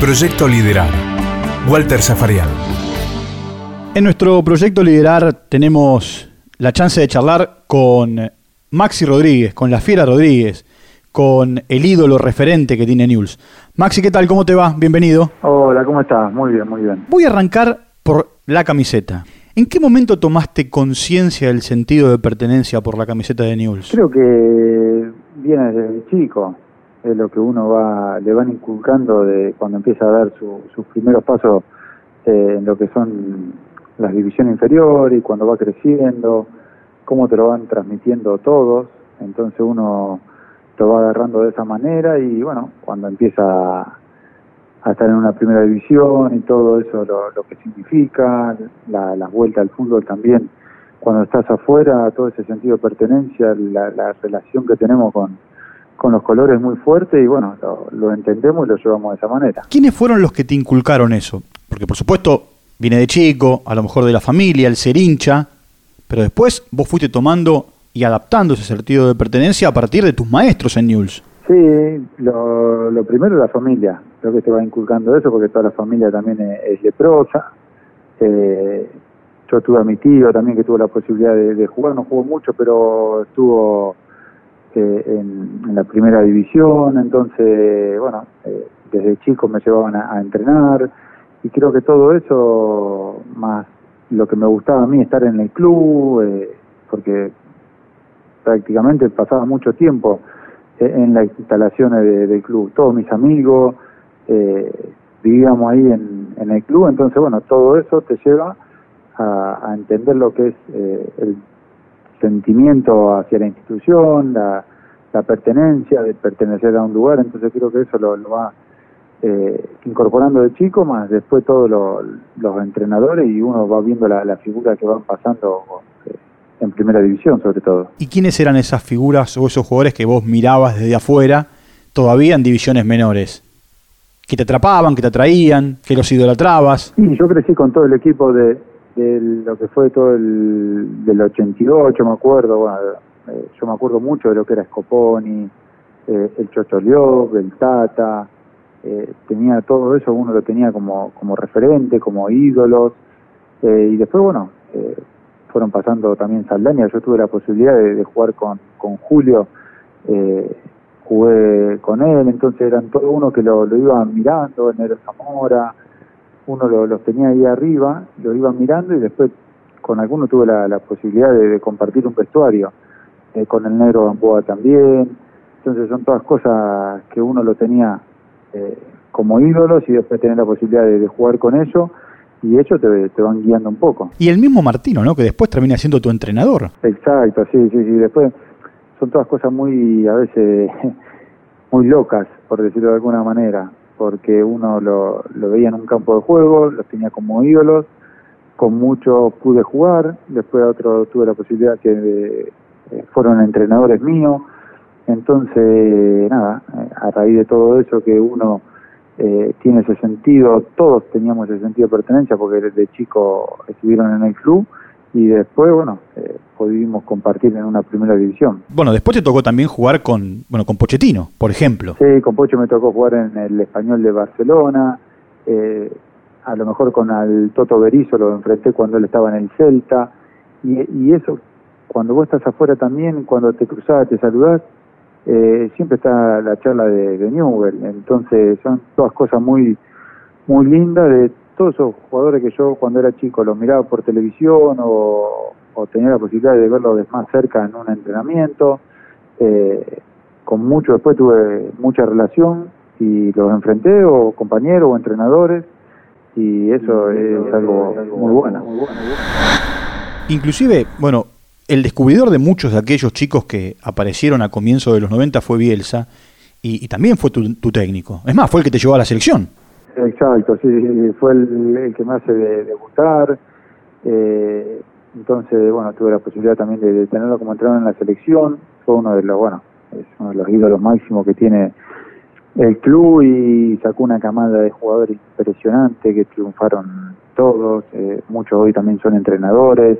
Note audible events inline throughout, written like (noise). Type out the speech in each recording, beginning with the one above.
Proyecto Liderar. Walter Zafarian. En nuestro proyecto Liderar tenemos la chance de charlar con Maxi Rodríguez, con la Fiera Rodríguez, con el ídolo referente que tiene News. Maxi, ¿qué tal? ¿Cómo te va? Bienvenido. Hola, ¿cómo estás? Muy bien, muy bien. Voy a arrancar por la camiseta. ¿En qué momento tomaste conciencia del sentido de pertenencia por la camiseta de News? Creo que viene desde chico es lo que uno va le van inculcando de cuando empieza a dar sus primeros pasos eh, en lo que son las divisiones inferiores y cuando va creciendo, cómo te lo van transmitiendo todos, entonces uno lo va agarrando de esa manera y bueno, cuando empieza a estar en una primera división y todo eso lo, que significa, la, la vuelta al fútbol también, cuando estás afuera, todo ese sentido de pertenencia, la relación que tenemos con, con los colores muy fuertes y bueno, lo, entendemos y lo llevamos de esa manera. ¿Quiénes fueron los que te inculcaron eso? Porque por supuesto viene de chico, a lo mejor de la familia, el ser hincha, pero después vos fuiste tomando y adaptando ese sentido de pertenencia a partir de tus maestros en News. Sí, lo, lo primero es la familia, creo que te va inculcando eso porque toda la familia también es, leprosa. Eh, yo tuve a mi tío también que tuvo la posibilidad de, de jugar, no jugó mucho, pero estuvo en, la primera división, entonces, bueno, eh, desde chico me llevaban a, entrenar y creo que todo eso, más lo que me gustaba a mí estar en el club, eh, porque prácticamente pasaba mucho tiempo eh, en las instalaciones del club, todos mis amigos, vivíamos ahí en, en, el club, entonces, bueno, todo eso te lleva a, a entender lo que es el sentimiento hacia la institución, la, pertenencia, de pertenecer a un lugar, entonces creo que eso lo, va eh, incorporando de chico, más después todos los entrenadores y uno va viendo la, la figura que van pasando eh, en primera división sobre todo. ¿Y quiénes eran esas figuras o esos jugadores que vos mirabas desde afuera, todavía en divisiones menores? que te atrapaban, que te atraían, que los idolatrabas. Sí, yo crecí con todo el equipo de, de lo que fue todo el del 88, me acuerdo, bueno, eh, yo me acuerdo mucho de lo que era Scoponi, eh, el Chocholiov, el Tata, eh, tenía todo eso, uno lo tenía como, como referente, como ídolos, y después, bueno, fueron pasando también Saldaña, yo tuve la posibilidad de, jugar con, con Julio, jugué con él, entonces eran todos uno que lo, lo iban mirando, Nero Zamora, uno lo, los tenía ahí arriba, lo iba mirando y después con alguno tuve la, posibilidad de, compartir un vestuario, eh, con el negro Gamboa también, entonces son todas cosas que uno lo tenía eh, como ídolos y después tener la posibilidad de, jugar con ellos y ellos te, te, van guiando un poco. Y el mismo Martino, ¿no? Que después termina siendo tu entrenador. Exacto, sí, sí, sí, después son todas cosas muy, a veces, (laughs) muy locas, por decirlo de alguna manera porque uno lo, veía en un campo de juego, los tenía como ídolos, con muchos pude jugar, después otro tuve la posibilidad que eh, fueron entrenadores míos, entonces nada, a raíz de todo eso que uno eh, tiene ese sentido, todos teníamos ese sentido de pertenencia porque desde chico estuvieron en el club y después, bueno, eh, pudimos compartir en una primera división. Bueno, después te tocó también jugar con, bueno, con Pochettino, por ejemplo. Sí, con Poche me tocó jugar en el Español de Barcelona, eh, a lo mejor con al Toto Berizzo lo enfrenté cuando él estaba en el Celta, y, y eso, cuando vos estás afuera también, cuando te cruzás, te saludás, eh, siempre está la charla de, de Newell, entonces son todas cosas muy muy lindas de todos esos jugadores que yo cuando era chico los miraba por televisión o, tenía la posibilidad de verlos de más cerca en un entrenamiento, eh, con mucho después tuve mucha relación y los enfrenté o compañeros o entrenadores y eso es algo muy bueno. Inclusive, bueno, el descubridor de muchos de aquellos chicos que aparecieron a comienzo de los 90 fue Bielsa y, también fue tu, tu técnico. Es más, fue el que te llevó a la selección. Exacto, sí, fue el, que me hace debutar. Eh, entonces, bueno, tuve la posibilidad también de, tenerlo como entrenador en la selección. Fue uno de los, bueno, es uno de los ídolos máximos que tiene el club y sacó una camada de jugadores impresionante que triunfaron todos. Eh, muchos hoy también son entrenadores.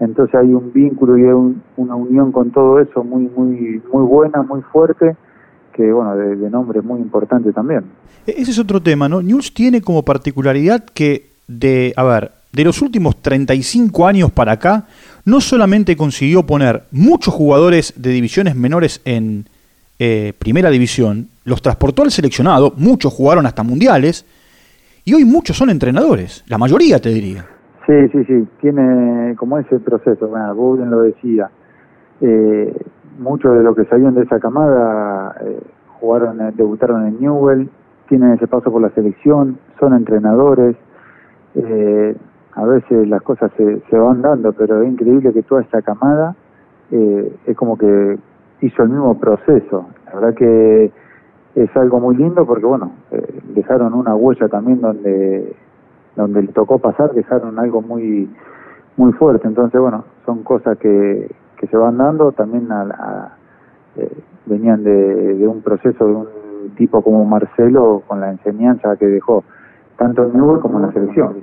Entonces hay un vínculo y una unión con todo eso muy, muy, muy buena, muy fuerte que bueno, de, de nombre muy importante también. E-, ese es otro tema, ¿no? News tiene como particularidad que de, a ver, de los últimos 35 años para acá, no solamente consiguió poner muchos jugadores de divisiones menores en eh, primera división, los transportó al seleccionado, muchos jugaron hasta mundiales, y hoy muchos son entrenadores, la mayoría te diría. Sí, sí, sí, tiene como ese proceso, bueno, bien lo decía, eh, muchos de los que salieron de esa camada eh, jugaron, debutaron en Newell, tienen ese paso por la selección, son entrenadores, eh, a veces las cosas se, se, van dando, pero es increíble que toda esta camada eh, es como que hizo el mismo proceso. La verdad que es algo muy lindo porque, bueno, eh, dejaron una huella también donde donde le tocó pasar, dejaron algo muy muy fuerte. Entonces, bueno, son cosas que, que se van dando. También a, a, eh, venían de, un proceso de un tipo como Marcelo con la enseñanza que dejó tanto en Newell como en la selección.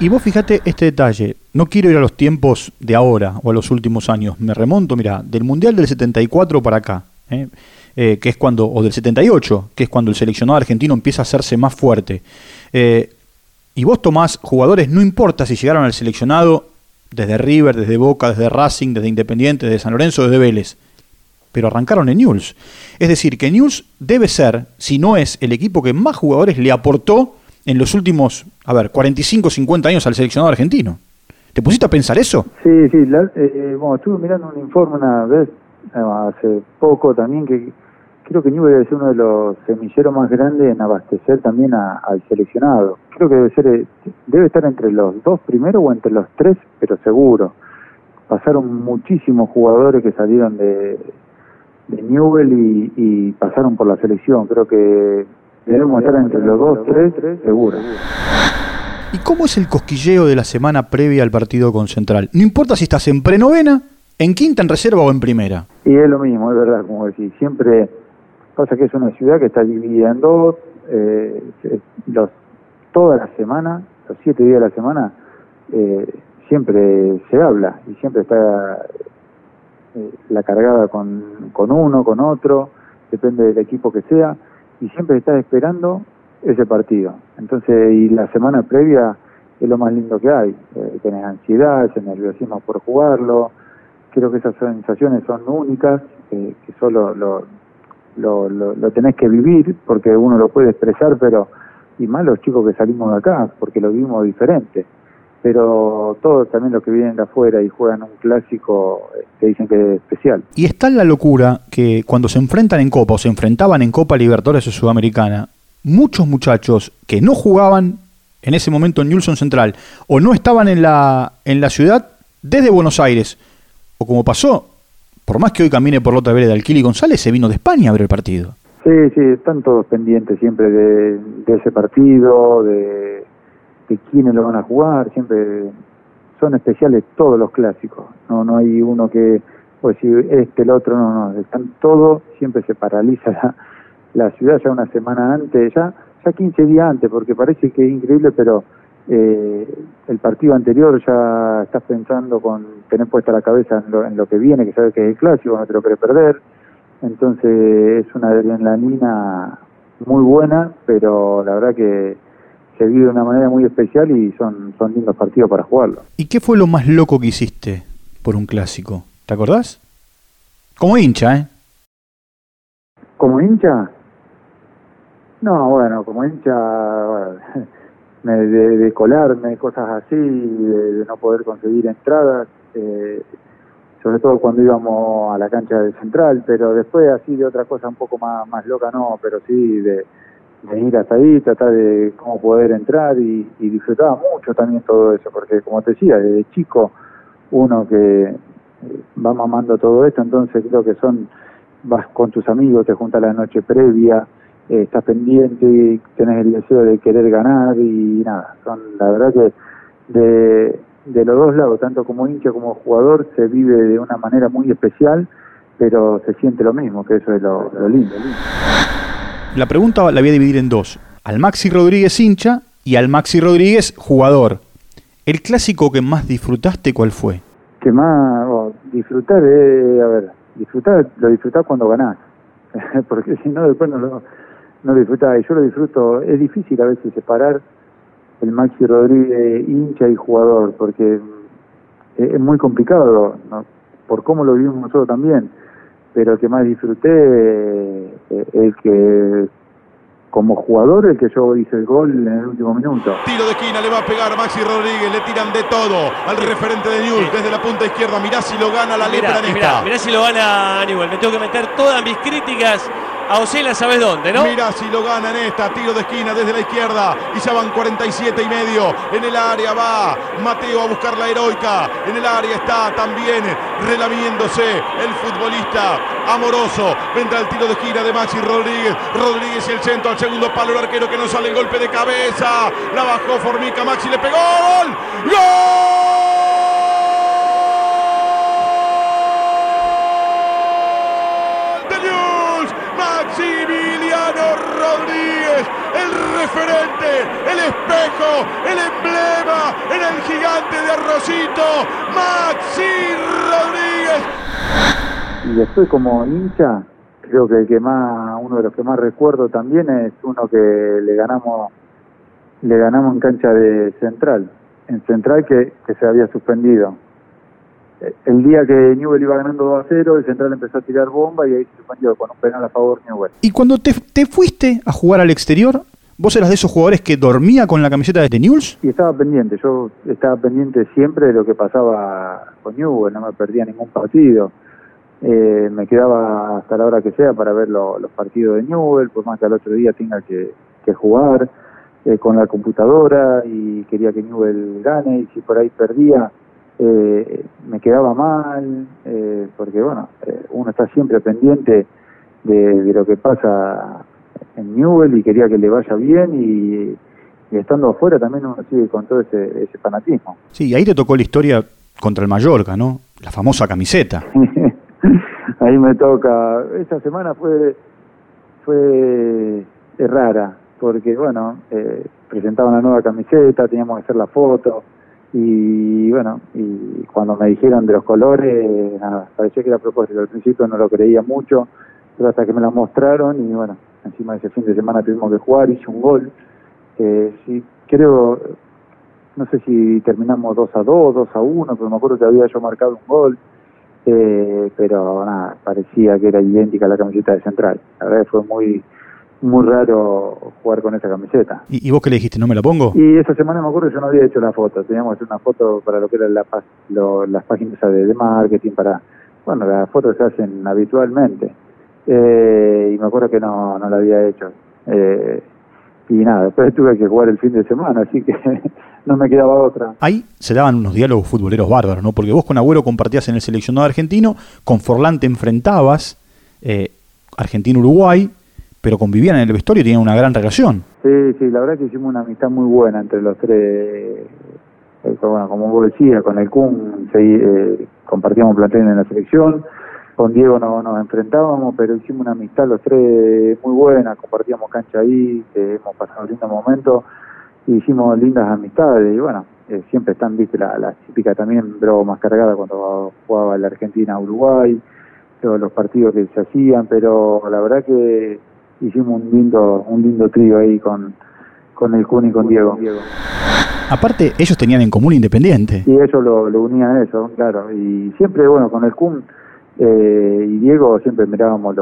Y vos fíjate este detalle, no quiero ir a los tiempos de ahora o a los últimos años, me remonto, mira, del Mundial del 74 para acá, ¿eh? Eh, que es cuando, o del 78, que es cuando el seleccionado argentino empieza a hacerse más fuerte. Y vos tomás jugadores, no importa si llegaron al seleccionado desde River, desde Boca, desde Racing, desde Independiente, desde San Lorenzo, desde Vélez, pero arrancaron en Newell's. Es decir, que Newell's debe ser, si no es el equipo que más jugadores le aportó en los últimos, a ver, 45, 50 años al seleccionado argentino. ¿Te pusiste a pensar eso? Sí, sí, la, eh, bueno, estuve mirando un informe una vez, hace poco también, que creo que Newell debe ser uno de los semilleros más grandes en abastecer también a, al seleccionado. Creo que debe ser, debe estar entre los dos primeros o entre los tres, pero seguro. Pasaron muchísimos jugadores que salieron de, de Newell y, y pasaron por la selección. Creo que debemos estar entre los dos, tres, seguro. ¿Y cómo es el cosquilleo de la semana previa al partido con Central? No importa si estás en prenovena, en quinta, en reserva o en primera. Y es lo mismo, es verdad, como decís. Siempre pasa que es una ciudad que está dividida en dos, eh, los, toda la semana, los siete días de la semana, eh, siempre se habla y siempre está eh, la cargada con, con uno, con otro, depende del equipo que sea, y siempre estás esperando ese partido. Entonces, y la semana previa es lo más lindo que hay. Eh, tenés ansiedad, ese nerviosismo por jugarlo. Creo que esas sensaciones son únicas, eh, que solo lo, lo, lo, tenés que vivir, porque uno lo puede expresar, pero y más los chicos que salimos de acá, porque lo vivimos diferente. Pero todos también los que vienen de afuera y juegan un clásico, te dicen que es especial. Y está la locura que cuando se enfrentan en Copa o se enfrentaban en Copa Libertadores o Sudamericana, muchos muchachos que no jugaban en ese momento en Newellson Central o no estaban en la, en la ciudad desde Buenos Aires, o como pasó, por más que hoy camine por la otra vereda, Alquili González se vino de España a ver el partido. Sí, sí, están todos pendientes siempre de, ese partido, de, de quiénes lo van a jugar, siempre son especiales todos los clásicos, no no hay uno que, pues si este, el otro, no, no, están todos, siempre se paraliza la, la ciudad ya una semana antes, ya ya 15 días antes, porque parece que es increíble, pero eh, el partido anterior ya estás pensando con tener puesta la cabeza en lo, en lo que viene, que sabes que es el clásico, no te lo querés perder, entonces es una adrenalina muy buena, pero la verdad que se vive de una manera muy especial y son, son lindos partidos para jugarlo. ¿Y qué fue lo más loco que hiciste por un clásico? ¿Te acordás? Como hincha, ¿eh? ¿Como hincha? No, bueno, como hincha, bueno, de, de, colarme, cosas así, de, de no poder conseguir entradas, eh, sobre todo cuando íbamos a la cancha del central, pero después así de otra cosa un poco más, más loca no, pero sí de, de ir hasta ahí, tratar de cómo poder entrar y, y disfrutaba mucho también todo eso, porque como te decía, desde chico uno que va mamando todo esto, entonces creo que son, vas con tus amigos, te juntas la noche previa, eh, estás pendiente y tenés el deseo de querer ganar y nada, son la verdad que de, de los dos lados, tanto como hincha como jugador, se vive de una manera muy especial, pero se siente lo mismo, que eso es lo, lo lindo, lindo. La pregunta la voy a dividir en dos. Al Maxi Rodríguez hincha y al Maxi Rodríguez jugador. ¿El clásico que más disfrutaste cuál fue? Que más, oh, disfrutar, eh, a ver, disfrutar, lo disfrutás cuando ganás. (laughs) porque si no después no lo, no disfrutaba. Y yo lo disfruto, es difícil a veces separar el Maxi Rodríguez hincha y jugador, porque es muy complicado, por cómo lo vivimos nosotros también, pero el que más disfruté, eh, el que como jugador el que yo hice el gol en el último minuto. Tiro de esquina, le va a pegar Maxi Rodríguez, le tiran de todo al referente de Newell desde la punta izquierda. Mirá si lo gana la letra mirá, mirá, si lo gana Newell. Me tengo que meter todas mis críticas a Osela, ¿sabes dónde, no? Mira si lo gana en esta, tiro de esquina desde la izquierda y ya van 47 y medio. En el área va Mateo a buscar la heroica. En el área está también relamiéndose el futbolista amoroso. Vendrá el tiro de esquina de Maxi Rodríguez. Rodríguez y el centro al segundo palo, el arquero que no sale el golpe de cabeza. La bajó Formica, Maxi le pegó. ¡Gol! Referente, el espejo, el emblema en el gigante de Arrocito, Maxi Rodríguez. Y después como hincha, creo que el que más, uno de los que más recuerdo también es uno que le ganamos, le ganamos en cancha de Central, en Central que, que se había suspendido el día que Newell iba ganando 2 a 0, el central empezó a tirar bomba y ahí se suspendió con un penal a favor Newell. Y cuando te, fuiste a jugar al exterior, ¿vos eras de esos jugadores que dormía con la camiseta de Newell's? Y estaba pendiente, yo estaba pendiente siempre de lo que pasaba con Newell, no me perdía ningún partido. Eh, me quedaba hasta la hora que sea para ver los partidos de Newell, por más que al otro día tenga que, jugar eh, con la computadora y quería que Newell gane y si por ahí perdía eh, me quedaba mal, eh, porque bueno, eh, uno está siempre pendiente de, lo que pasa en Newell y quería que le vaya bien y, estando afuera también uno sigue con todo ese, fanatismo. Sí, ahí te tocó la historia contra el Mallorca, ¿no? La famosa camiseta. (laughs) ahí me toca. Esa semana fue fue rara, porque bueno, eh, presentaban la nueva camiseta, teníamos que hacer la foto y bueno, y cuando me dijeron de los colores, nada, parecía que era propósito. Al principio no lo creía mucho, pero hasta que me la mostraron y bueno, encima de ese fin de semana tuvimos que jugar, hice un gol. Eh, sí, creo, no sé si terminamos 2 a 2, 2 a 1, pero me acuerdo que había yo marcado un gol. Eh, pero nada, parecía que era idéntica a la camiseta de Central. La verdad fue muy muy raro jugar con esa camiseta. ¿Y, vos qué le dijiste? ¿No me la pongo? Y esa semana me acuerdo que yo no había hecho la foto. Teníamos que hacer una foto para lo que eran la, las páginas de, marketing, para... Bueno, las fotos se hacen habitualmente. Eh, y me acuerdo que no, no la había hecho. Eh, y nada, después tuve que jugar el fin de semana, así que (laughs) no me quedaba otra. Ahí se daban unos diálogos futboleros bárbaros, ¿no? Porque vos con Agüero compartías en el seleccionado argentino, con Forlán te enfrentabas, eh, Argentina-Uruguay, pero convivían en el vestuario y tenían una gran relación. Sí, sí, la verdad que hicimos una amistad muy buena entre los tres. Eh, bueno, como vos decías, con el Kun eh, compartíamos plantel en la selección, con Diego no, nos enfrentábamos, pero hicimos una amistad los tres muy buena, compartíamos cancha ahí, hemos pasado lindos momentos, y hicimos lindas amistades, y bueno, eh, siempre están, viste, la, la típica también, más cargada cuando jugaba la Argentina-Uruguay, todos los partidos que se hacían, pero la verdad que hicimos un lindo, un lindo trío ahí con, con el Kun y con Diego. Aparte, ellos tenían en común Independiente. Y ellos lo, lo unían a eso, claro. Y siempre, bueno, con el Kun eh, y Diego siempre mirábamos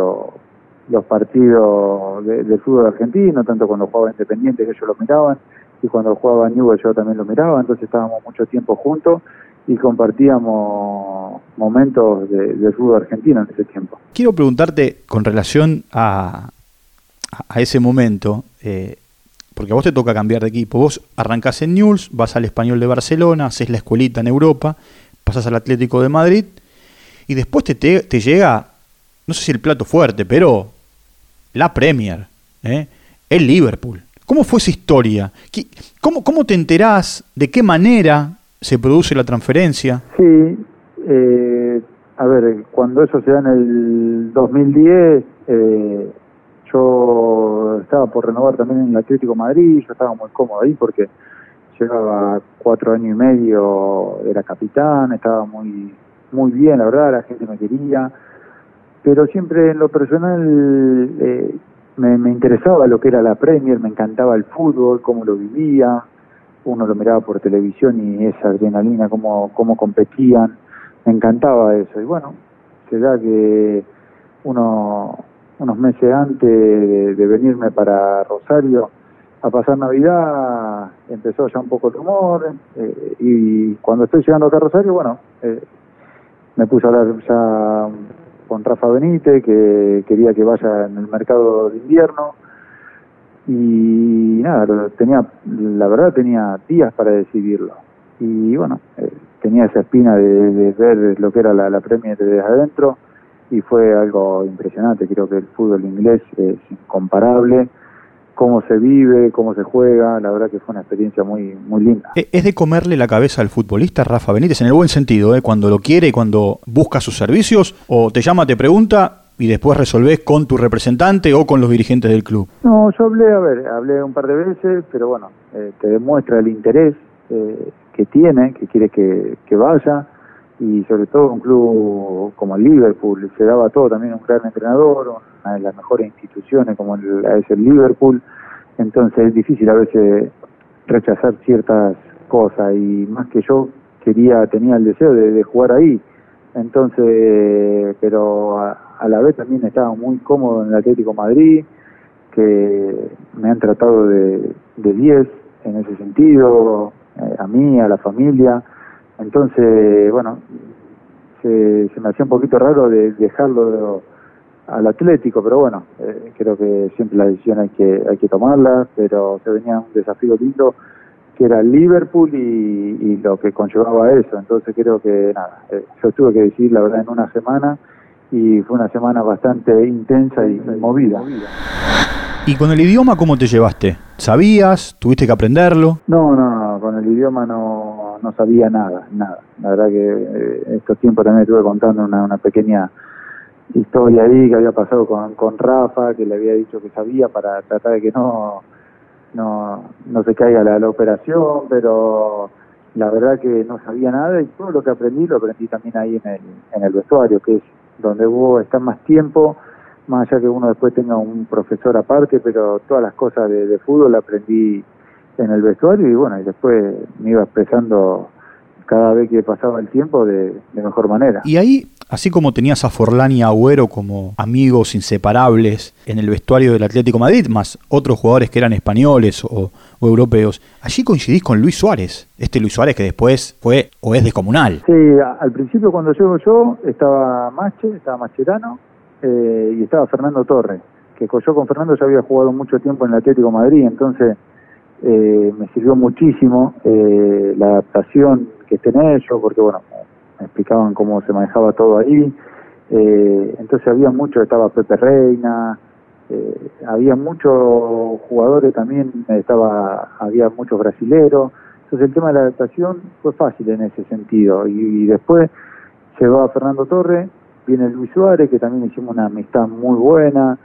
los partidos del fútbol argentino, tanto cuando jugaba Independiente que ellos lo miraban, y cuando jugaba Newell yo también lo miraba, entonces estábamos mucho tiempo juntos y compartíamos momentos del fútbol argentino en ese tiempo. Quiero preguntarte con relación a, a ese momento, eh, porque a vos te toca cambiar de equipo, vos arrancás en Newell's, vas al Español de Barcelona, haces la escuelita en Europa, pasas al Atlético de Madrid, y después te, te, llega, no sé si el plato fuerte, pero la Premier, ¿eh? el Liverpool. ¿Cómo fue esa historia? ¿Cómo, ¿Cómo te enterás? ¿De qué manera se produce la transferencia? Sí, eh, a ver, cuando eso se da en el 2010, eh, yo estaba por renovar también en el Atlético Madrid, yo estaba muy cómodo ahí porque llevaba cuatro años y medio, era capitán, estaba muy muy bien, la verdad, la gente me quería, pero siempre en lo personal eh, me, me interesaba lo que era la Premier, me encantaba el fútbol, cómo lo vivía, uno lo miraba por televisión y esa adrenalina, cómo, cómo competían, me encantaba eso. Y bueno, se da que uno, unos meses antes de, venirme para Rosario a pasar Navidad, empezó ya un poco el rumor, eh, y cuando estoy llegando acá a Rosario, bueno, eh, me puse a hablar ya con Rafa Benítez, que quería que vaya en el mercado de invierno, y nada, tenía, la verdad tenía días para decidirlo. Y bueno, eh, tenía esa espina de, de ver lo que era la, la Premier desde adentro y fue algo impresionante. Creo que el fútbol inglés es incomparable, cómo se vive, cómo se juega, la verdad que fue una experiencia muy, muy linda. Eh, ¿Es de comerle la cabeza al futbolista Rafa Benítez en el buen sentido, eh, cuando lo quiere y cuando busca sus servicios? ¿O te llama, te pregunta y después resolvés con tu representante o con los dirigentes del club? No, yo hablé, a ver, hablé un par de veces, pero bueno, eh, te demuestra el interés eh, que tiene, que quiere que, que vaya, y sobre todo un club como el Liverpool, se daba todo, también un gran entrenador, una de las mejores instituciones como el, es el Liverpool, entonces es difícil a veces rechazar ciertas cosas, y más que yo quería, tenía el deseo de, de jugar ahí, entonces, pero a, la vez también estaba muy cómodo en el Atlético Madrid, que me han tratado de, de 10 en ese sentido, eh, a mí, a la familia. Entonces, bueno, se, se me hacía un poquito raro de dejarlo de- al Atlético, pero bueno, eh, creo que siempre la decisión hay que hay que tomarla, pero se venía un desafío lindo que era el Liverpool y, y lo que conllevaba eso. Entonces creo que nada, eh, yo tuve que decidir la verdad en una semana y fue una semana bastante intensa y movida. ¿Y con el idioma cómo te llevaste? ¿Sabías? ¿Tuviste que aprenderlo? No, no, no, con el idioma no, no sabía nada, nada. La verdad que eh, estos tiempos también estuve contando una, una pequeña historia ahí que había pasado con, con Rafa, que le había dicho que sabía para tratar de que no no, no se caiga la, la operación, pero la verdad que no sabía nada y todo lo que aprendí lo aprendí también ahí en el, en el vestuario, que es donde vos estás más tiempo, más allá que uno después tenga un profesor aparte, pero todas las cosas de, de fútbol aprendí en el vestuario y bueno, y después me iba expresando cada vez que pasaba el tiempo de, de mejor manera. Y ahí, así como tenías a Forlán y a Agüero como amigos inseparables en el vestuario del Atlético Madrid, más otros jugadores que eran españoles o, o europeos, allí coincidís con Luis Suárez, este Luis Suárez que después fue o es descomunal. Sí, a- al principio cuando llego yo estaba Mache, estaba Macherano eh, y estaba Fernando Torres, que yo con Fernando ya había jugado mucho tiempo en el Atlético Madrid, entonces eh, me sirvió muchísimo eh, la adaptación que estén ellos, porque bueno, me explicaban cómo se manejaba todo ahí, eh, entonces había mucho, estaba Pepe Reina, eh, había muchos jugadores también, estaba, había muchos brasileros, entonces el tema de la adaptación fue fácil en ese sentido. Y, y después se va Fernando Torres, viene Luis Suárez, que también hicimos una amistad muy buena.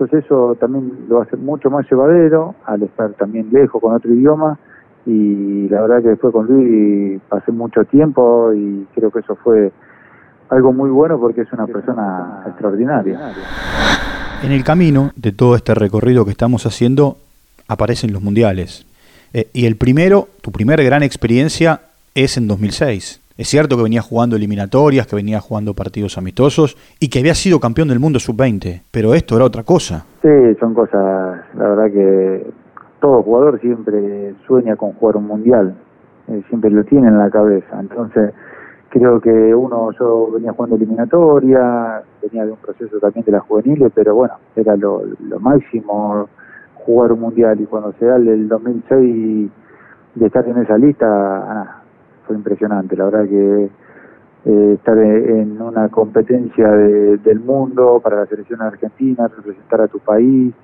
Entonces eso también lo hace mucho más llevadero al estar también lejos con otro idioma. Y la verdad que después con Luis pasé mucho tiempo y creo que eso fue algo muy bueno porque es una persona extraordinaria. En el camino de todo este recorrido que estamos haciendo aparecen los mundiales. Eh, y el primero, tu primera gran experiencia es en 2006. Es cierto que venías jugando eliminatorias, que venías jugando partidos amistosos y que habías sido campeón del mundo sub-20, pero esto era otra cosa. Sí, son cosas, la verdad que todo jugador siempre sueña con jugar un mundial, eh, siempre lo tiene en la cabeza. Entonces, creo que uno, yo venía jugando eliminatoria, venía de un proceso también de las juveniles, pero bueno, era lo, lo máximo jugar un mundial y cuando se da el del 2006 de estar en esa lista, ah, impresionante. La verdad que eh, estar en una competencia de- del mundo para la selección argentina, representar a tu país,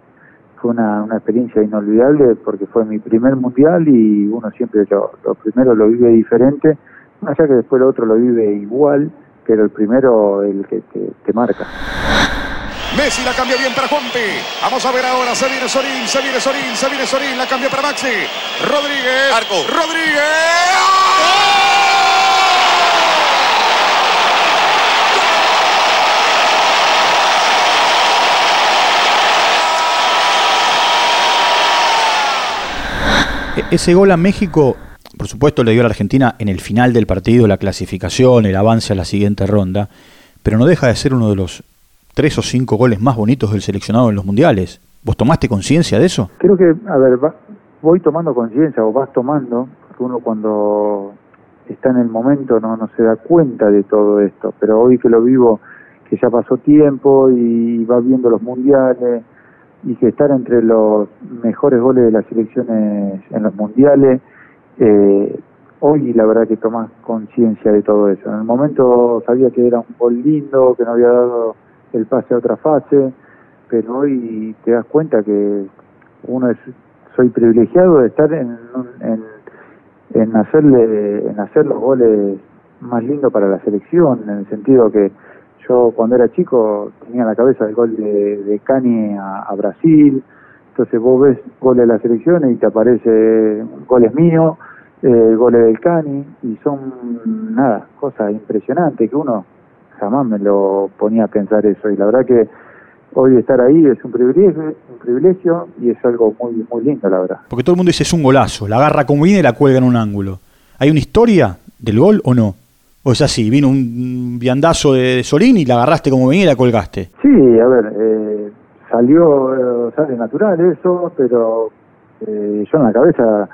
fue una, una experiencia inolvidable porque fue mi primer mundial y uno siempre lo, lo primero lo vive diferente, más allá que después el otro lo vive igual, pero el primero el que te marca. Messi la cambia bien para Juanpe. Vamos a ver ahora. Se viene Sorín, se viene Sorín, se viene Sorín. La cambia para Maxi. Rodríguez. Arco. Rodríguez. E-, ese gol a México, por supuesto, le dio a la Argentina en el final del partido la clasificación, el avance a la siguiente ronda, pero no deja de ser uno de los tres o cinco goles más bonitos del seleccionado en los mundiales. ¿Vos tomaste conciencia de eso? Creo que, a ver, va- voy tomando conciencia o vas tomando, porque uno cuando está en el momento no, no se da cuenta de todo esto, pero hoy que lo vivo, que ya pasó tiempo y va viendo los mundiales y que estar entre los mejores goles de las selecciones en los mundiales, eh, hoy la verdad que tomas conciencia de todo eso. En el momento sabía que era un gol lindo, que no había dado el pase a otra fase, pero hoy te das cuenta que uno es soy privilegiado de estar en, en, en hacerle en hacer los goles más lindos para la selección en el sentido que yo cuando era chico tenía en la cabeza el gol de, de Cani a, a Brasil entonces vos ves goles de la selección y te aparece goles míos eh, goles del Cani y son nada cosas impresionantes que uno jamás me lo ponía a pensar eso y la verdad que hoy estar ahí es un privilegio, un privilegio y es algo muy muy lindo la verdad. Porque todo el mundo dice es un golazo, la agarra como viene y la cuelga en un ángulo. ¿Hay una historia del gol o no? ¿O es así? Vino un viandazo de Solín y la agarraste como venía y la colgaste. Sí, a ver, eh, salió, eh, sale natural eso, pero eh, yo en la cabeza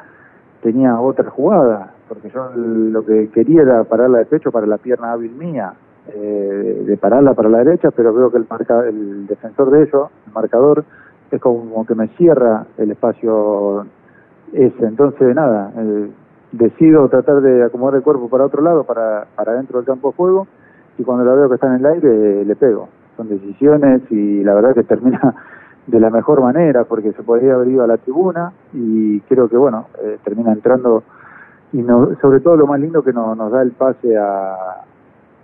tenía otra jugada, porque yo lo que quería era pararla de pecho para la pierna hábil mía, eh, de pararla para la derecha, pero veo que el, marca, el defensor de ellos, el marcador, es como que me cierra el espacio ese. Entonces, nada, eh, decido tratar de acomodar el cuerpo para otro lado, para, para dentro del campo de juego, y cuando la veo que está en el aire, le pego. Son decisiones y la verdad que termina (laughs) de la mejor manera, porque se podría haber ido a la tribuna y creo que, bueno, eh, termina entrando y no, sobre todo lo más lindo que no- nos da el pase a,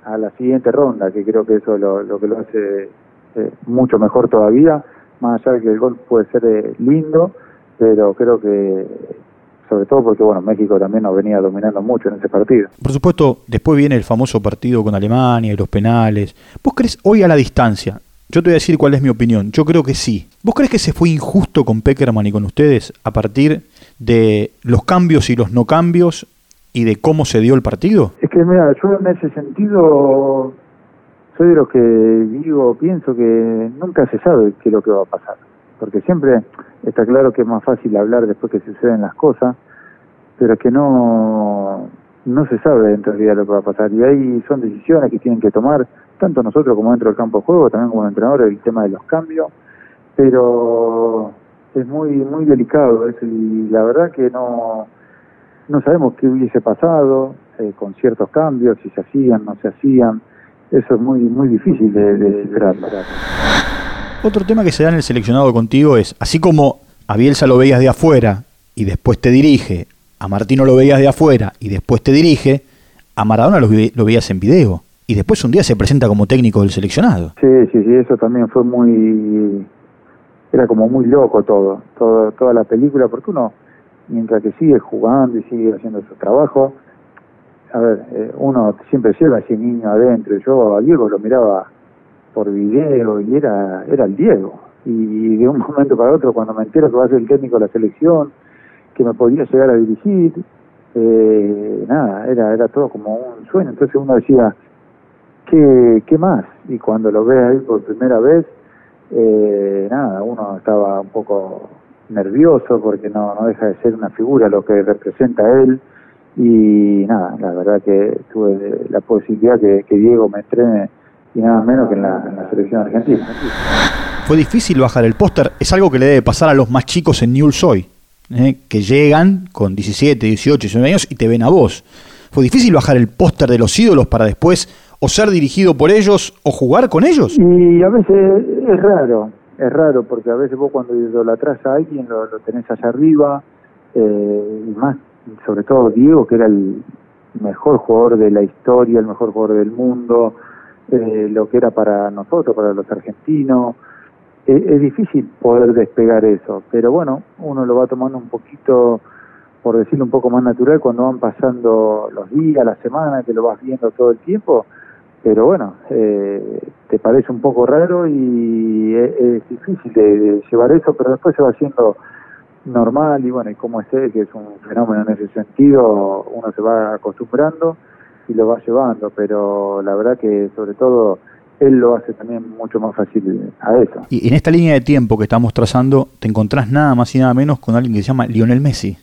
a la siguiente ronda, que creo que eso es lo, que lo hace eh, mucho mejor todavía, más allá de que el gol puede ser eh, lindo, pero creo que sobre todo porque bueno México también nos venía dominando mucho en ese partido. Por supuesto, después viene el famoso partido con Alemania y los penales. ¿Vos crees hoy a la distancia? Yo te voy a decir cuál es mi opinión. Yo creo que sí. ¿Vos crees que se fue injusto con Peckerman y con ustedes a partir de los cambios y los no cambios y de cómo se dio el partido? Es que mira, yo en ese sentido soy de los que digo, pienso que nunca se sabe qué es lo que va a pasar, porque siempre está claro que es más fácil hablar después que suceden las cosas, pero es que no no se sabe en realidad lo que va a pasar y ahí son decisiones que tienen que tomar tanto nosotros como dentro del campo de juego, también como entrenadores el tema de los cambios, pero es muy muy delicado eso y la verdad que no no sabemos qué hubiese pasado eh, con ciertos cambios, si se hacían, no se hacían. Eso es muy muy difícil de, de. Otro tema que se da en el seleccionado contigo es, así como a Bielsa lo veías de afuera y después te dirige, a Martino lo veías de afuera y después te dirige, a Maradona lo, lo veías en video y después un día se presenta como técnico del seleccionado. Sí, sí, sí, eso también fue muy... Era como muy loco todo, todo toda la película, porque uno, mientras que sigue jugando y sigue haciendo su trabajo, a ver, eh, uno siempre lleva a ese niño adentro. Yo a Diego lo miraba por video y era, era el Diego. Y de un (laughs) momento para otro, cuando me entero que va a ser el técnico de la selección, que me podía llegar a dirigir, eh, nada, era, era todo como un sueño. Entonces uno decía, ¿qué, qué más? Y cuando lo ves ahí por primera vez, eh, nada, uno estaba un poco nervioso porque no, no deja de ser una figura lo que representa él y nada, la verdad que tuve la posibilidad que, que Diego me entrene y nada menos que en la, en la selección argentina. Fue difícil bajar el póster, es algo que le debe pasar a los más chicos en Newell's hoy, ¿eh? que llegan con 17, 18, 19 años y te ven a vos. Fue difícil bajar el póster de los ídolos para después o ser dirigido por ellos o jugar con ellos. Y a veces es raro, es raro porque a veces vos cuando idolatras a alguien lo, lo tenés allá arriba, eh, y más, sobre todo Diego, que era el mejor jugador de la historia, el mejor jugador del mundo, eh, lo que era para nosotros, para los argentinos. Eh, es difícil poder despegar eso, pero bueno, uno lo va tomando un poquito, por decirlo un poco más natural, cuando van pasando los días, las semanas, que lo vas viendo todo el tiempo, pero bueno, eh, te parece un poco raro y es, es difícil de, llevar eso, pero después se va haciendo normal y bueno, y como es que es un fenómeno en ese sentido, uno se va acostumbrando y lo va llevando, pero la verdad que sobre todo él lo hace también mucho más fácil a eso. Y en esta línea de tiempo que estamos trazando, te encontrás nada más y nada menos con alguien que se llama Lionel Messi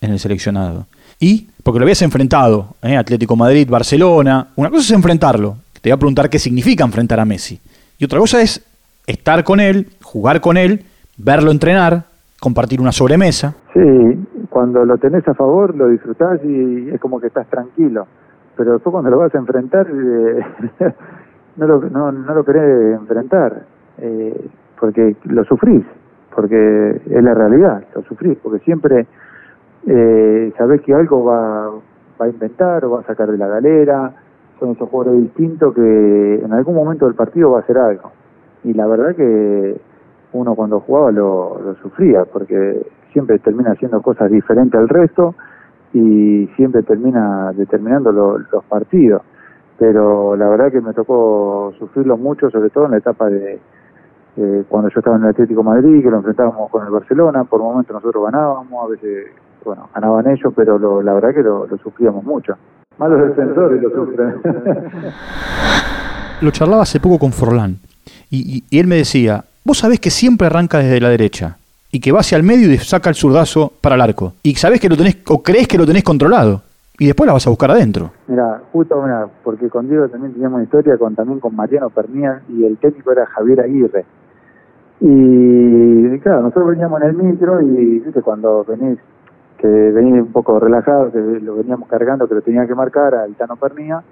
en el seleccionado. Y, porque lo habías enfrentado, ¿eh? Atlético Madrid, Barcelona, una cosa es enfrentarlo, te voy a preguntar qué significa enfrentar a Messi. Y otra cosa es estar con él, jugar con él, verlo entrenar, compartir una sobremesa. Sí, cuando lo tenés a favor lo disfrutás y es como que estás tranquilo, pero después cuando lo vas a enfrentar (laughs) no, lo, no, no lo querés enfrentar, eh, porque lo sufrís, porque es la realidad, lo sufrís, porque siempre eh, sabés que algo va, va a inventar o va a sacar de la galera, son esos jugadores distintos que en algún momento del partido va a hacer algo. Y la verdad que uno cuando jugaba lo, sufría, porque siempre termina haciendo cosas diferentes al resto y siempre termina determinando lo- los partidos. Pero la verdad que me tocó sufrirlo mucho, sobre todo en la etapa de cuando yo estaba en el Atlético Madrid, que lo enfrentábamos con el Barcelona, por momentos nosotros ganábamos, a veces, bueno, ganaban ellos, pero lo- la verdad que lo, lo sufríamos mucho. Más los defensores lo sufren. Lo charlaba hace poco con Forlán y, y- y él me decía, vos sabés que siempre arranca desde la derecha y que va hacia el medio y saca el zurdazo para el arco. Y sabés que lo tenés, o creés que lo tenés controlado. Y después la vas a buscar adentro. Mira, justo, mira, porque con Diego también teníamos una historia, con también con Mariano Pernía y el técnico era Javier Aguirre. Y claro, nosotros veníamos en el micro y viste cuando venís, que venís un poco relajado, que lo veníamos cargando, que lo tenía que marcar al Tano Pernía,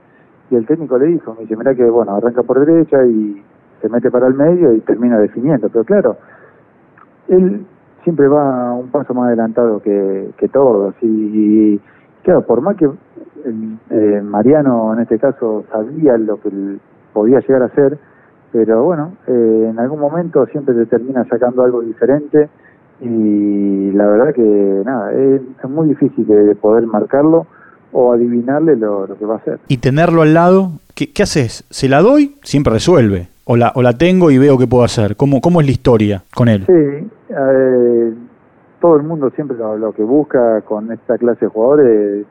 y el técnico le dijo, me dice, mira que bueno, arranca por derecha y se mete para el medio y termina definiendo. Pero claro, él siempre va un paso más adelantado que, que todos. Y, claro, por más que eh, Mariano en este caso sabía lo que podía llegar a hacer, pero bueno, eh, en algún momento siempre te termina sacando algo diferente y la verdad que nada, es, es muy difícil de poder marcarlo o adivinarle lo, lo que va a hacer. Y tenerlo al lado, ¿qué, qué haces? ¿Se la doy? Siempre resuelve. O la, o la tengo y veo qué puedo hacer. ¿Cómo, ¿Cómo es la historia con él? Sí, eh, todo el mundo siempre lo, lo que busca con esta clase de jugadores es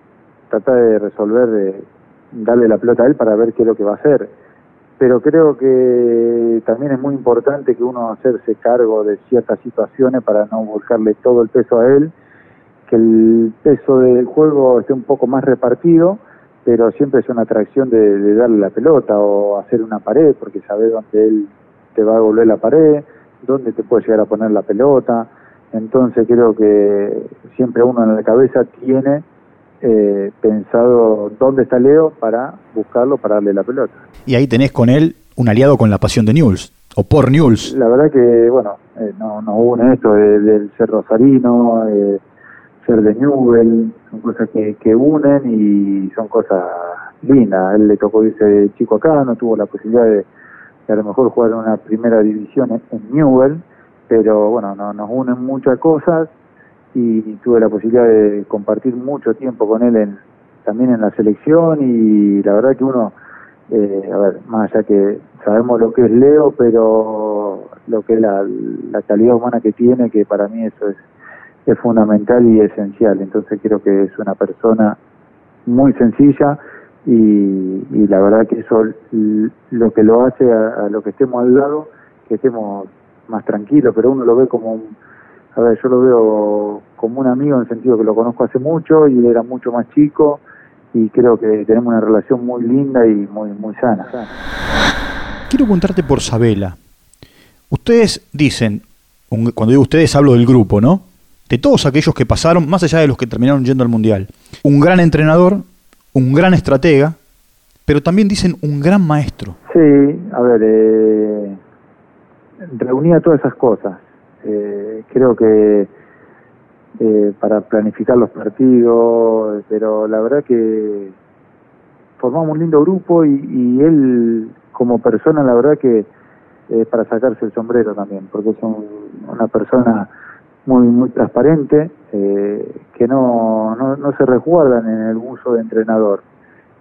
tratar de resolver, de darle la pelota a él para ver qué es lo que va a hacer. Pero creo que también es muy importante que uno hacerse cargo de ciertas situaciones para no buscarle todo el peso a él, que el peso del juego esté un poco más repartido, pero siempre es una atracción de, de darle la pelota o hacer una pared, porque sabes dónde él te va a volver la pared, dónde te puede llegar a poner la pelota. Entonces creo que siempre uno en la cabeza tiene eh, pensado dónde está Leo para buscarlo, para darle la pelota. Y ahí tenés con él un aliado con la pasión de Newell's, o por Newell's. La verdad que, bueno, eh, no, no une esto de- del ser rosarino, ser de Newell, son cosas que, que unen y son cosas lindas. A él le tocó irse de chico acá, no tuvo la posibilidad de, de a lo mejor jugar en una primera división en, en Newell, pero bueno, no, nos unen muchas cosas y tuve la posibilidad de compartir mucho tiempo con él en, también en la selección y la verdad que uno, eh, a ver, más allá que sabemos lo que es Leo, pero lo que es la, la calidad humana que tiene, que para mí eso es, es fundamental y esencial. Entonces creo que es una persona muy sencilla y, y la verdad que eso lo que lo hace a, a lo que estemos al lado, que estemos más tranquilos, pero uno lo ve como un, a ver, yo lo veo como un amigo en el sentido que lo conozco hace mucho y él era mucho más chico y creo que tenemos una relación muy linda y muy muy sana. Quiero preguntarte por Sabela. Ustedes dicen, cuando digo ustedes hablo del grupo, ¿no? De todos aquellos que pasaron, más allá de los que terminaron yendo al Mundial. Un gran entrenador, un gran estratega, pero también dicen un gran maestro. Sí, a ver, eh, reunía todas esas cosas. Eh, creo que eh, para planificar los partidos, pero la verdad que formamos un lindo grupo y, y él como persona, la verdad que eh, para sacarse el sombrero también, porque es un- una persona muy muy transparente, eh, que no, no, no se resguardan en el uso de entrenador.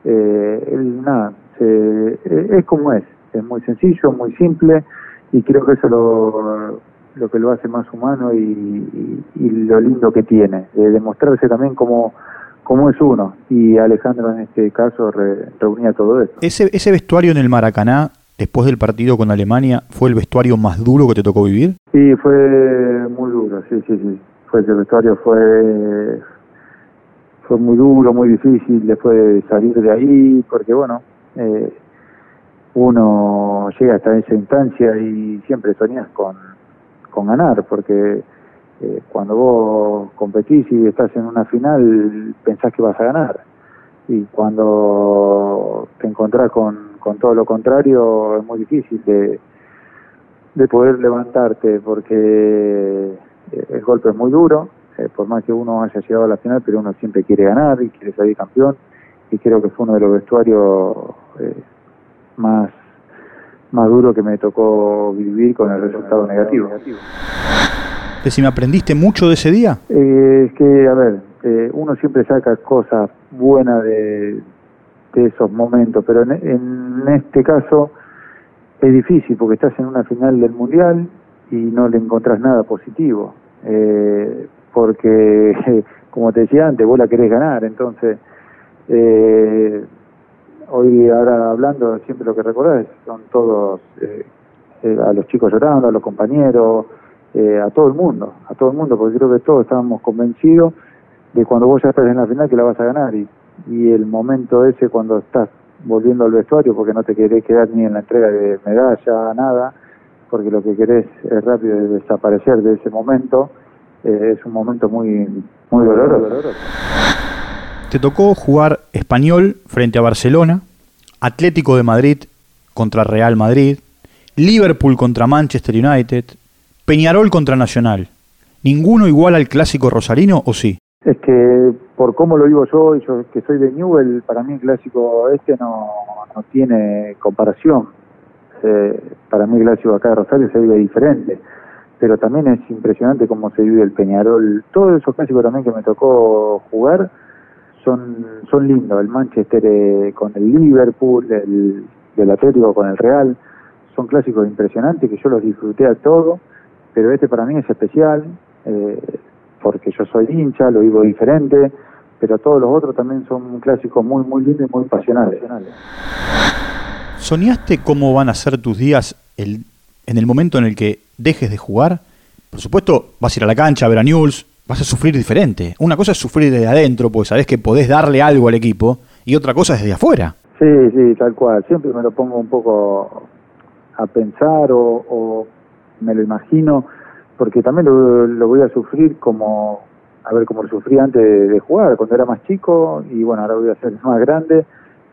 Eh, él, nada, se- es como es, es muy sencillo, muy simple, y creo que eso lo, lo que lo hace más humano y, y- y lo lindo que tiene, de demostrarse también como, como es uno. Y Alejandro en este caso re- reunía todo eso. Ese, ese vestuario en el Maracaná, después del partido con Alemania, ¿fue el vestuario más duro que te tocó vivir? Sí, fue muy duro, sí, sí, sí. Fue ese vestuario fue fue muy duro, muy difícil después de salir de ahí, porque bueno, eh, uno llega hasta esa instancia y siempre soñás con, con ganar, porque eh, cuando vos competís y estás en una final, pensás que vas a ganar. Y cuando te encontrás con, con todo lo contrario, es muy difícil de, de poder levantarte porque eh, el golpe es muy duro, eh, por más que uno haya llegado a la final, pero uno siempre quiere ganar y quiere salir campeón y creo que fue uno de los vestuarios eh, más más duro que me tocó vivir con el resultado negativo. Si me aprendiste mucho de ese día. Eh, es que, a ver, eh, uno siempre saca cosas buenas de, de esos momentos, pero en, en este caso es difícil porque estás en una final del Mundial y no le encontrás nada positivo. Eh, porque, (laughs) como te decía antes, vos la querés ganar, entonces, eh, hoy ahora hablando, siempre lo que recordás son todos, eh, eh, a los chicos llorando, a los compañeros, eh, a todo el mundo, a todo el mundo, porque creo que todos estábamos convencidos de cuando vos ya estás en la final que la vas a ganar y, y el momento ese cuando estás volviendo al vestuario porque no te querés quedar ni en la entrega de medalla, nada, porque lo que querés es rápido desaparecer de ese momento, eh, es un momento muy, muy doloroso. Te tocó jugar español frente a Barcelona, Atlético de Madrid contra Real Madrid, Liverpool contra Manchester United, Peñarol contra Nacional. ¿Ninguno igual al clásico rosarino o sí? Es que por cómo lo digo yo, yo que soy de Newell, para mí el clásico este no, no tiene comparación. Eh, para mí el clásico acá de Rosario se vive diferente, pero también es impresionante cómo se vive el Peñarol. Todos esos clásicos también que me tocó jugar son, son lindos. El Manchester eh, con el Liverpool, el, Atlético con el Real, son clásicos impresionantes que yo los disfruté a todos, pero este para mí es especial. Eh, porque yo soy hincha, lo vivo diferente, pero todos los otros también son clásicos muy, muy lindos y muy pasionales. ¿Soñaste cómo van a ser tus días en el momento en el que dejes de jugar? Por supuesto, vas a ir a la cancha a ver a News, vas a sufrir diferente. Una cosa es sufrir desde adentro, porque sabes que podés darle algo al equipo, y otra cosa es desde afuera. Sí, sí, tal cual. Siempre me lo pongo un poco a pensar o, me lo imagino porque también lo, voy a sufrir como, a ver, como lo sufrí antes de, jugar, cuando era más chico, y bueno, ahora voy a ser más grande,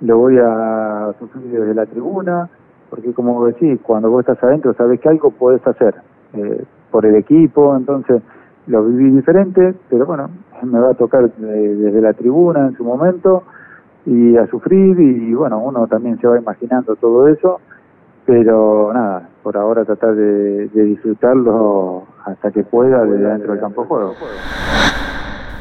lo voy a sufrir desde la tribuna, porque como decís, cuando vos estás adentro sabes que algo podés hacer eh, por el equipo, entonces lo viví diferente, pero bueno, me va a tocar de, desde la tribuna en su momento, y a sufrir, y bueno, uno también se va imaginando todo eso, pero nada, por ahora tratar de, de, disfrutarlo hasta que pueda desde dentro del campo de juego.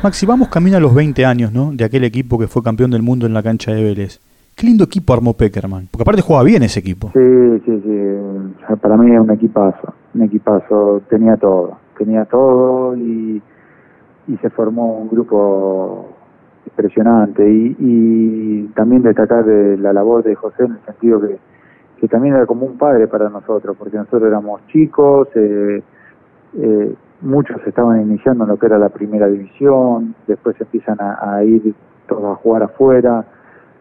Maxi, vamos camino a los 20 años, ¿no? De aquel equipo que fue campeón del mundo en la cancha de Vélez. Qué lindo equipo armó Peckerman, porque aparte jugaba bien ese equipo. Sí, sí, sí. Para mí es un equipazo, un equipazo. Tenía todo, tenía todo y, y se formó un grupo impresionante. Y, y también destacar de la labor de José en el sentido que que también era como un padre para nosotros, porque nosotros éramos chicos, eh, eh, muchos estaban iniciando lo que era la primera división, después empiezan a, a ir todos a jugar afuera,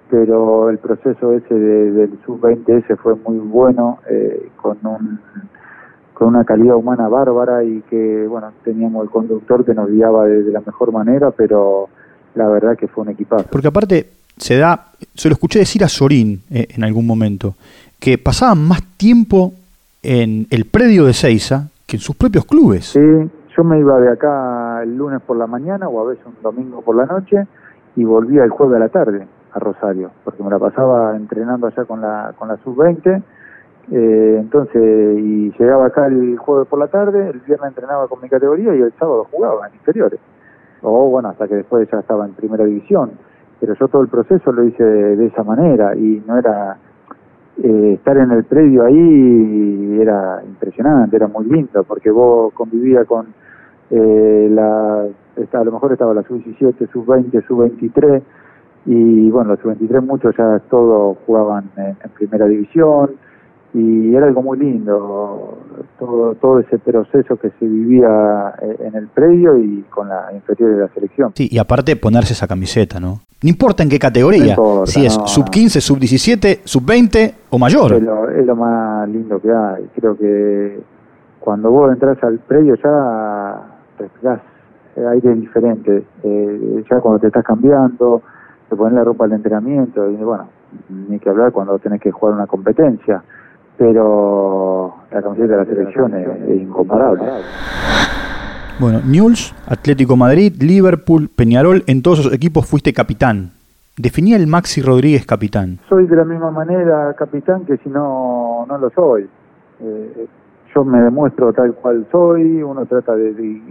pero el proceso ese de, del sub-20 ese fue muy bueno, eh, con un con una calidad humana bárbara y que, bueno, teníamos el conductor que nos guiaba de, de la mejor manera, pero la verdad que fue un equipazo. Porque aparte se da, se lo escuché decir a Sorín eh, en algún momento, que pasaban más tiempo en el predio de Seiza que en sus propios clubes. Sí, yo me iba de acá el lunes por la mañana o a veces un domingo por la noche y volvía el jueves a la tarde a Rosario, porque me la pasaba entrenando allá con la con la sub-20, eh, entonces y llegaba acá el jueves por la tarde, el viernes entrenaba con mi categoría y el sábado jugaba en inferiores. O bueno, hasta que después ya estaba en primera división, pero yo todo el proceso lo hice de, esa manera y no era eh, estar en el predio ahí era impresionante, era muy lindo, porque vos convivías con eh, la, a lo mejor estaba la sub-17, sub-20, sub-23, y bueno, los sub-23 muchos ya todos jugaban en, primera división, y era algo muy lindo, todo, todo ese proceso que se vivía eh, en el predio y con la inferior de la selección. Sí, y aparte ponerse esa camiseta, ¿no? No importa en qué categoría, si es sub 15, sub 17, sub 20 o mayor. Es lo, es lo, más lindo que hay. Creo que cuando vos entras al predio ya respirás aire diferente. Eh, ya cuando te estás cambiando, te pones la ropa al entrenamiento y bueno, ni que hablar cuando tenés que jugar una competencia. Pero la camiseta de la selección es incomparable. Bueno, Newell's, Atlético Madrid, Liverpool, Peñarol, en todos esos equipos fuiste capitán. Definía el Maxi Rodríguez capitán. Soy de la misma manera capitán que si no, no lo soy. Eh, yo me demuestro tal cual soy, uno trata de...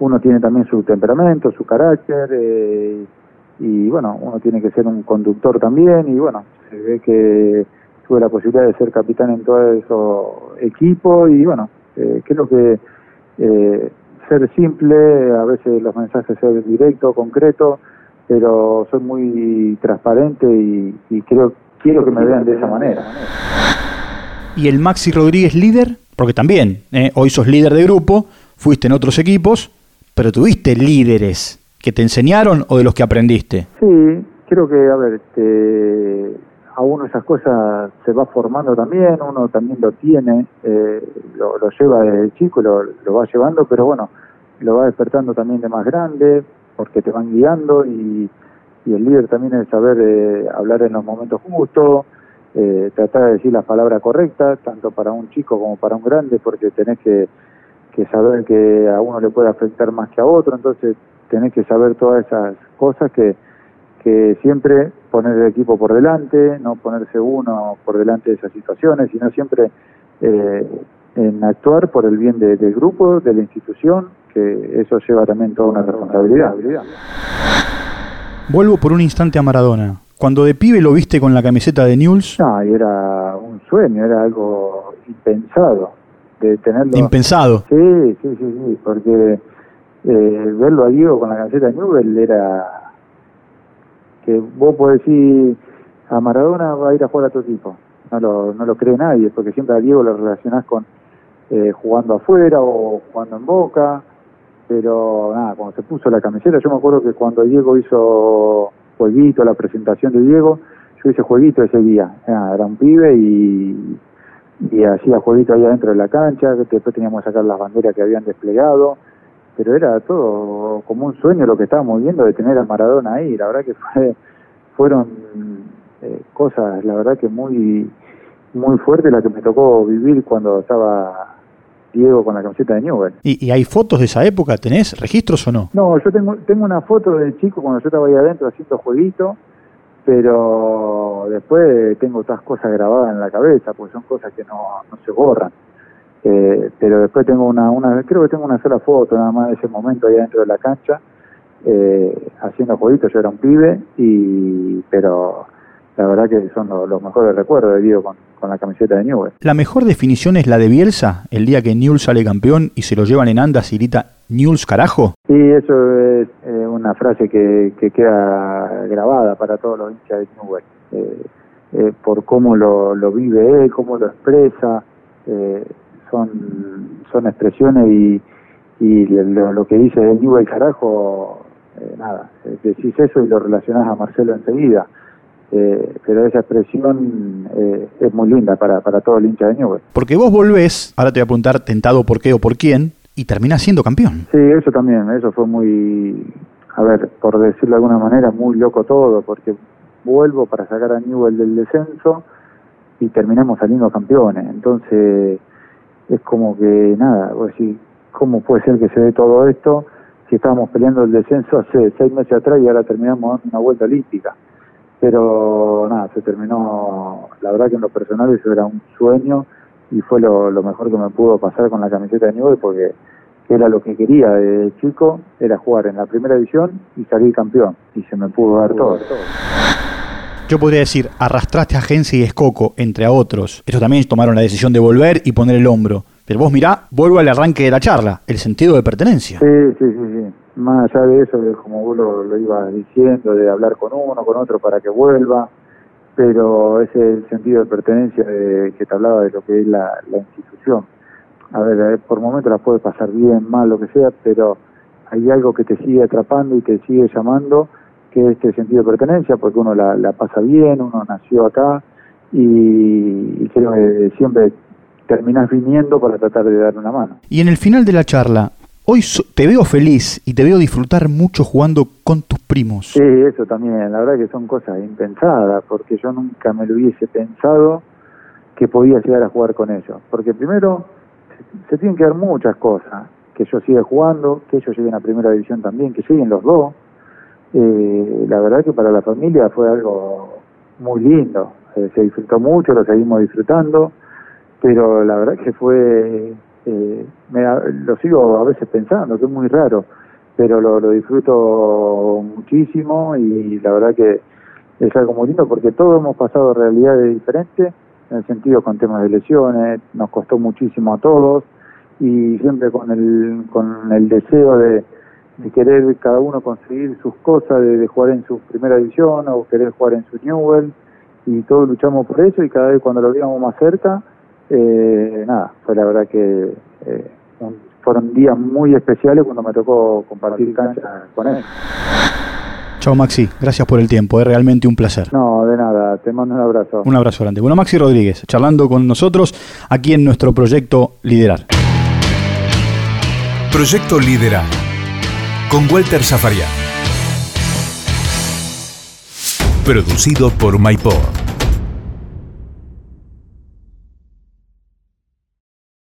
uno tiene también su temperamento, su carácter, eh, y bueno, uno tiene que ser un conductor también, y bueno, se ve que tuve la posibilidad de ser capitán en todo esos equipos, y bueno, eh, creo que eh, ser simple, a veces los mensajes ser directo, concreto, pero soy muy transparente y, creo quiero que me vean de esa manera. ¿Y el Maxi Rodríguez líder? Porque también, eh, hoy sos líder de grupo, fuiste en otros equipos, pero tuviste líderes que te enseñaron o de los que aprendiste. Sí, creo que, a ver, este, a uno esas cosas se va formando también, uno también lo tiene, eh, lo, lleva desde chico, lo, lo va llevando, pero bueno, lo va despertando también de más grande, porque te van guiando y, y el líder también es saber eh, hablar en los momentos justos, eh, tratar de decir las palabras correctas, tanto para un chico como para un grande, porque tenés que, que saber que a uno le puede afectar más que a otro, entonces tenés que saber todas esas cosas que que siempre poner el equipo por delante, no ponerse uno por delante de esas situaciones, sino siempre eh, en actuar por el bien del grupo, de la institución, que eso lleva también toda una responsabilidad. Vuelvo por un instante a Maradona. Cuando de pibe lo viste con la camiseta de Newell's. No, era un sueño, era algo impensado. De tenerlo. Impensado. Sí, sí, sí, sí, porque eh, verlo a Diego con la camiseta de Newell's era que vos podés decir a Maradona va a ir a jugar a otro equipo. No lo, no lo cree nadie, porque siempre a Diego lo relacionás con eh, jugando afuera o jugando en Boca, pero nada, cuando se puso la camiseta, yo me acuerdo que cuando Diego hizo jueguito, la presentación de Diego, yo hice jueguito ese día, era un pibe y, y hacía jueguito ahí adentro de la cancha, después teníamos que sacar las banderas que habían desplegado, pero era todo como un sueño lo que estábamos viendo de tener a Maradona ahí, la verdad que fue, fueron eh, cosas, la verdad que muy muy fuerte la que me tocó vivir cuando estaba Diego con la camiseta de Newell. ¿Y, ¿Y, hay fotos de esa época? ¿Tenés registros o no? No, yo tengo, tengo una foto del chico cuando yo estaba ahí adentro haciendo jueguito, pero después tengo otras cosas grabadas en la cabeza, porque son cosas que no, no se borran. Eh, pero después tengo una, una, creo que tengo una sola foto nada más de ese momento ahí dentro de la cancha, eh, haciendo jueguitos, yo era un pibe, y pero la verdad que son los, mejores recuerdos de Diego con, con, la camiseta de Newell. ¿La mejor definición es la de Bielsa, el día que Newell sale campeón y se lo llevan en andas y grita Newell's carajo? Sí, eso es eh, una frase que, que queda grabada para todos los hinchas de Newell, eh, por cómo lo, lo vive él, cómo lo expresa, eh, son, son expresiones y, y lo, que dice el Newell carajo, eh, nada, eh, decís eso y lo relacionás a Marcelo enseguida. Eh, pero esa expresión eh, es muy linda para, para todo el hincha de Newell. Porque vos volvés, ahora te voy a preguntar tentado por qué o por quién, y terminás siendo campeón. Sí, eso también, eso fue muy, a ver, por decirlo de alguna manera, muy loco todo, porque vuelvo para sacar a Newell del descenso y terminamos saliendo campeones. Entonces, es como que nada, decir, ¿cómo puede ser que se dé todo esto si estábamos peleando el descenso hace seis meses atrás y ahora terminamos una vuelta olímpica? Pero nada, se terminó, la verdad que en lo personal eso era un sueño y fue lo, mejor que me pudo pasar con la camiseta de Newell porque era lo que quería de chico, era jugar en la primera división y salir campeón y se me pudo dar todo. Yo podría decir, arrastraste a y Escoco, entre otros. Ellos también tomaron la decisión de volver y poner el hombro. Pero vos mirá, vuelvo al arranque de la charla, el sentido de pertenencia. Sí, sí, sí, sí. Más allá de eso, de como vos lo, lo ibas diciendo, de hablar con uno, con otro para que vuelva, pero ese es el sentido de pertenencia de, que te hablaba de lo que es la, la institución. A ver, eh, por momentos la puede pasar bien, mal, lo que sea, pero hay algo que te sigue atrapando y te sigue llamando, que es este sentido de pertenencia, porque uno la, la pasa bien, uno nació acá y, y creo que siempre terminás viniendo para tratar de dar una mano. Y en el final de la charla, hoy so- te veo feliz y te veo disfrutar mucho jugando con tus primos. Sí, eso también, la verdad que son cosas impensadas, porque yo nunca me lo hubiese pensado que podía llegar a jugar con ellos. Porque primero, se, se tienen que dar muchas cosas, que yo siga jugando, que ellos lleguen a primera división también, que lleguen los dos. Eh, la verdad que para la familia fue algo muy lindo, Eh, se disfrutó mucho, lo seguimos disfrutando, pero la verdad que fue, eh, me lo sigo a veces pensando, que es muy raro, pero lo, lo disfruto muchísimo y la verdad que es algo muy lindo porque todos hemos pasado realidades diferentes, en el sentido con temas de lesiones, nos costó muchísimo a todos y siempre con el, con el deseo de, de querer cada uno conseguir sus cosas, de, de jugar en su primera división o querer jugar en su Newell y todos luchamos por eso y cada vez cuando lo veíamos más cerca, eh, nada, fue la verdad que eh, un- fueron días muy especiales cuando me tocó compartir cancha con él. Chao Maxi, gracias por el tiempo, es realmente un placer. No, de nada, te mando un abrazo. Un abrazo grande. Bueno, Maxi Rodríguez, charlando con nosotros aquí en nuestro proyecto Liderar. Proyecto Liderar. Con Walter Zafarian. Producido por MyPod.